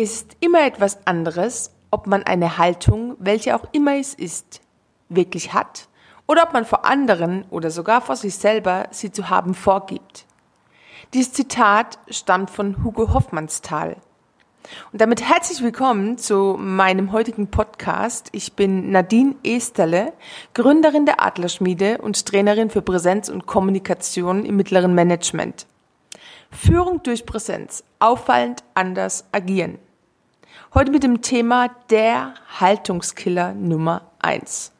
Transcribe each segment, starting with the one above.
ist immer etwas anderes, ob man eine Haltung, welche auch immer es ist, wirklich hat oder ob man vor anderen oder sogar vor sich selber sie zu haben vorgibt. Dieses Zitat stammt von Hugo Hoffmannsthal. Und damit herzlich willkommen zu meinem heutigen Podcast. Ich bin Nadine Esterle, Gründerin der Adlerschmiede und Trainerin für Präsenz und Kommunikation im mittleren Management. Führung durch Präsenz, auffallend anders agieren. Heute mit dem Thema der Haltungskiller Nummer eins.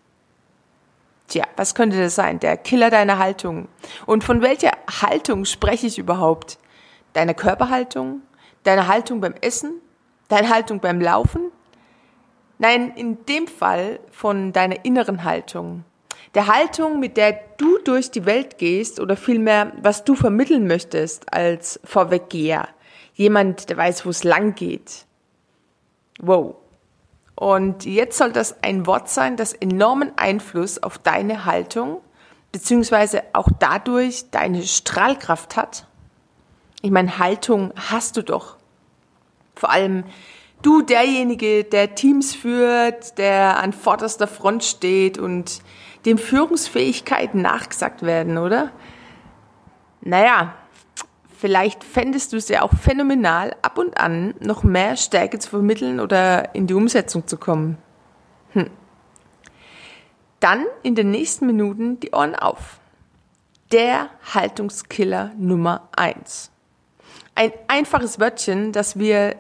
Tja, was könnte das sein? Der Killer deiner Haltung. Und von welcher Haltung spreche ich überhaupt? Deine Körperhaltung? Deine Haltung beim Essen? Deine Haltung beim Laufen? Nein, in dem Fall von deiner inneren Haltung. Der Haltung, mit der du durch die Welt gehst oder vielmehr, was du vermitteln möchtest als Vorweggeher. Jemand, der weiß, wo es lang geht. Wow. Und jetzt soll das ein Wort sein, das enormen Einfluss auf deine Haltung beziehungsweise auch dadurch deine Strahlkraft hat. Ich meine, Haltung hast du doch. Vor allem du, derjenige, der Teams führt, der an vorderster Front steht und dem Führungsfähigkeiten nachgesagt werden, oder? Naja, Vielleicht fändest du es ja auch phänomenal, ab und an noch mehr Stärke zu vermitteln oder in die Umsetzung zu kommen. Hm. Dann in den nächsten Minuten die Ohren auf. Der Haltungskiller Nummer eins. Ein einfaches Wörtchen, das wir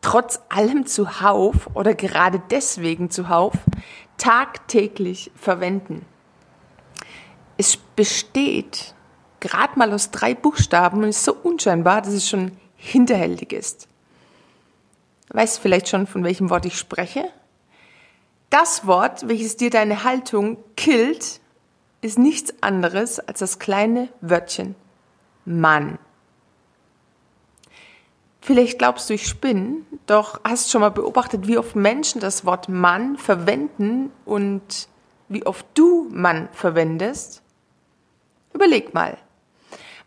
trotz allem zuhauf oder gerade deswegen zuhauf tagtäglich verwenden. Es besteht gerade mal aus drei Buchstaben und ist so unscheinbar, dass es schon hinterhältig ist. Weißt vielleicht schon, von welchem Wort ich spreche? Das Wort, welches dir deine Haltung killt, ist nichts anderes als das kleine Wörtchen Mann. Vielleicht glaubst du, ich spinne, doch hast schon mal beobachtet, wie oft Menschen das Wort Mann verwenden und wie oft du Mann verwendest? Überleg mal.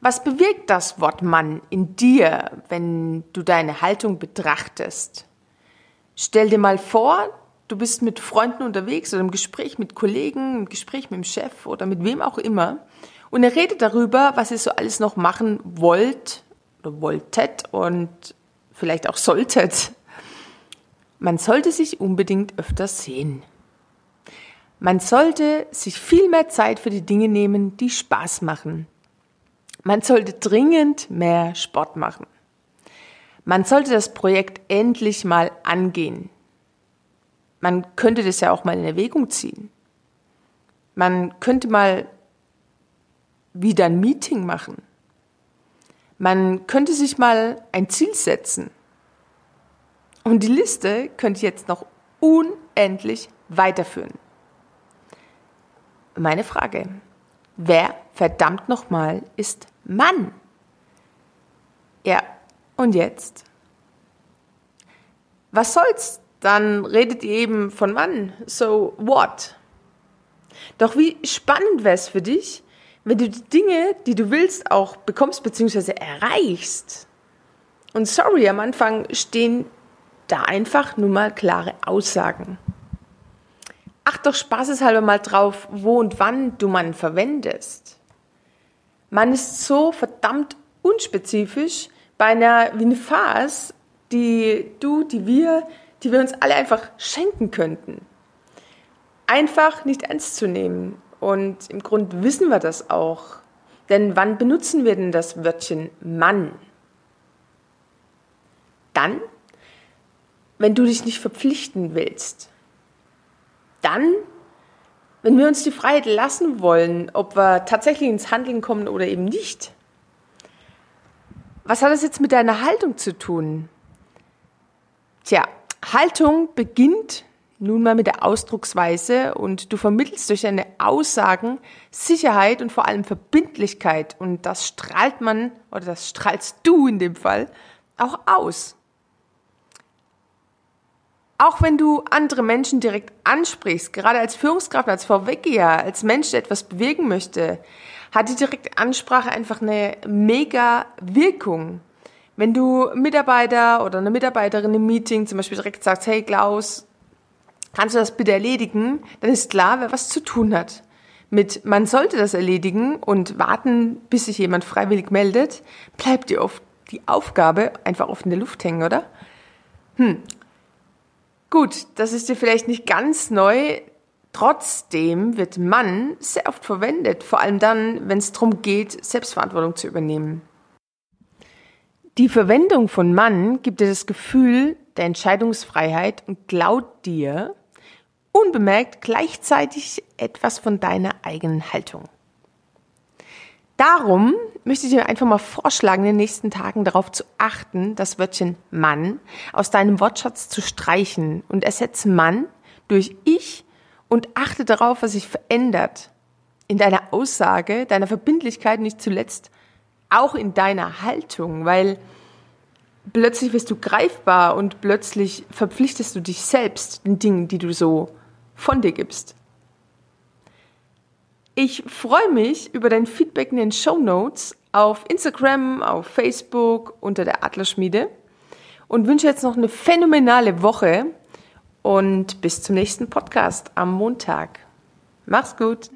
Was bewirkt das Wort Mann in dir, wenn du deine Haltung betrachtest? Stell dir mal vor, du bist mit Freunden unterwegs oder im Gespräch mit Kollegen, im Gespräch mit dem Chef oder mit wem auch immer und ihr redet darüber, was ihr so alles noch machen wollt oder wolltet und vielleicht auch solltet. Man sollte sich unbedingt öfter sehen. Man sollte sich viel mehr Zeit für die Dinge nehmen, die Spaß machen. Man sollte dringend mehr Sport machen. Man sollte das Projekt endlich mal angehen. Man könnte das ja auch mal in Erwägung ziehen. Man könnte mal wieder ein Meeting machen. Man könnte sich mal ein Ziel setzen. Und die Liste könnte jetzt noch unendlich weiterführen. Meine Frage, wer verdammt nochmal ist Mann. Ja, und jetzt? Was soll's? Dann redet ihr eben von Mann. So what? Doch wie spannend wäre es für dich, wenn du die Dinge, die du willst, auch bekommst bzw. erreichst. Und sorry, am Anfang stehen da einfach nur mal klare Aussagen. Doch spaßeshalber mal drauf, wo und wann du Mann verwendest. Man ist so verdammt unspezifisch bei einer wie eine Farce, die du, die wir, die wir uns alle einfach schenken könnten. Einfach nicht ernst zu nehmen. Und im Grunde wissen wir das auch. Denn wann benutzen wir denn das Wörtchen Mann? Dann, wenn du dich nicht verpflichten willst. Dann, wenn wir uns die Freiheit lassen wollen, ob wir tatsächlich ins Handeln kommen oder eben nicht. Was hat das jetzt mit deiner Haltung zu tun? Tja, Haltung beginnt nun mal mit der Ausdrucksweise und du vermittelst durch deine Aussagen Sicherheit und vor allem Verbindlichkeit und das strahlt man oder das strahlst du in dem Fall auch aus. Auch wenn du andere Menschen direkt ansprichst, gerade als Führungskraft, als Vorweggeher, als Mensch, der etwas bewegen möchte, hat die direkte Ansprache einfach eine mega Wirkung. Wenn du Mitarbeiter oder eine Mitarbeiterin im Meeting zum Beispiel direkt sagst, hey Klaus, kannst du das bitte erledigen, dann ist klar, wer was zu tun hat. Mit man sollte das erledigen und warten, bis sich jemand freiwillig meldet, bleibt dir oft die Aufgabe einfach oft in der Luft hängen, oder? Hm. Gut, das ist dir vielleicht nicht ganz neu. Trotzdem wird Mann sehr oft verwendet, vor allem dann, wenn es darum geht, Selbstverantwortung zu übernehmen. Die Verwendung von Mann gibt dir das Gefühl der Entscheidungsfreiheit und klaut dir unbemerkt gleichzeitig etwas von deiner eigenen Haltung. Darum möchte ich dir einfach mal vorschlagen, in den nächsten Tagen darauf zu achten, das Wörtchen Mann aus deinem Wortschatz zu streichen und ersetze Mann durch Ich und achte darauf, was sich verändert. In deiner Aussage, deiner Verbindlichkeit nicht zuletzt, auch in deiner Haltung, weil plötzlich wirst du greifbar und plötzlich verpflichtest du dich selbst den Dingen, die du so von dir gibst. Ich freue mich über dein Feedback in den Show Notes auf Instagram, auf Facebook unter der Adlerschmiede und wünsche jetzt noch eine phänomenale Woche und bis zum nächsten Podcast am Montag. Mach's gut!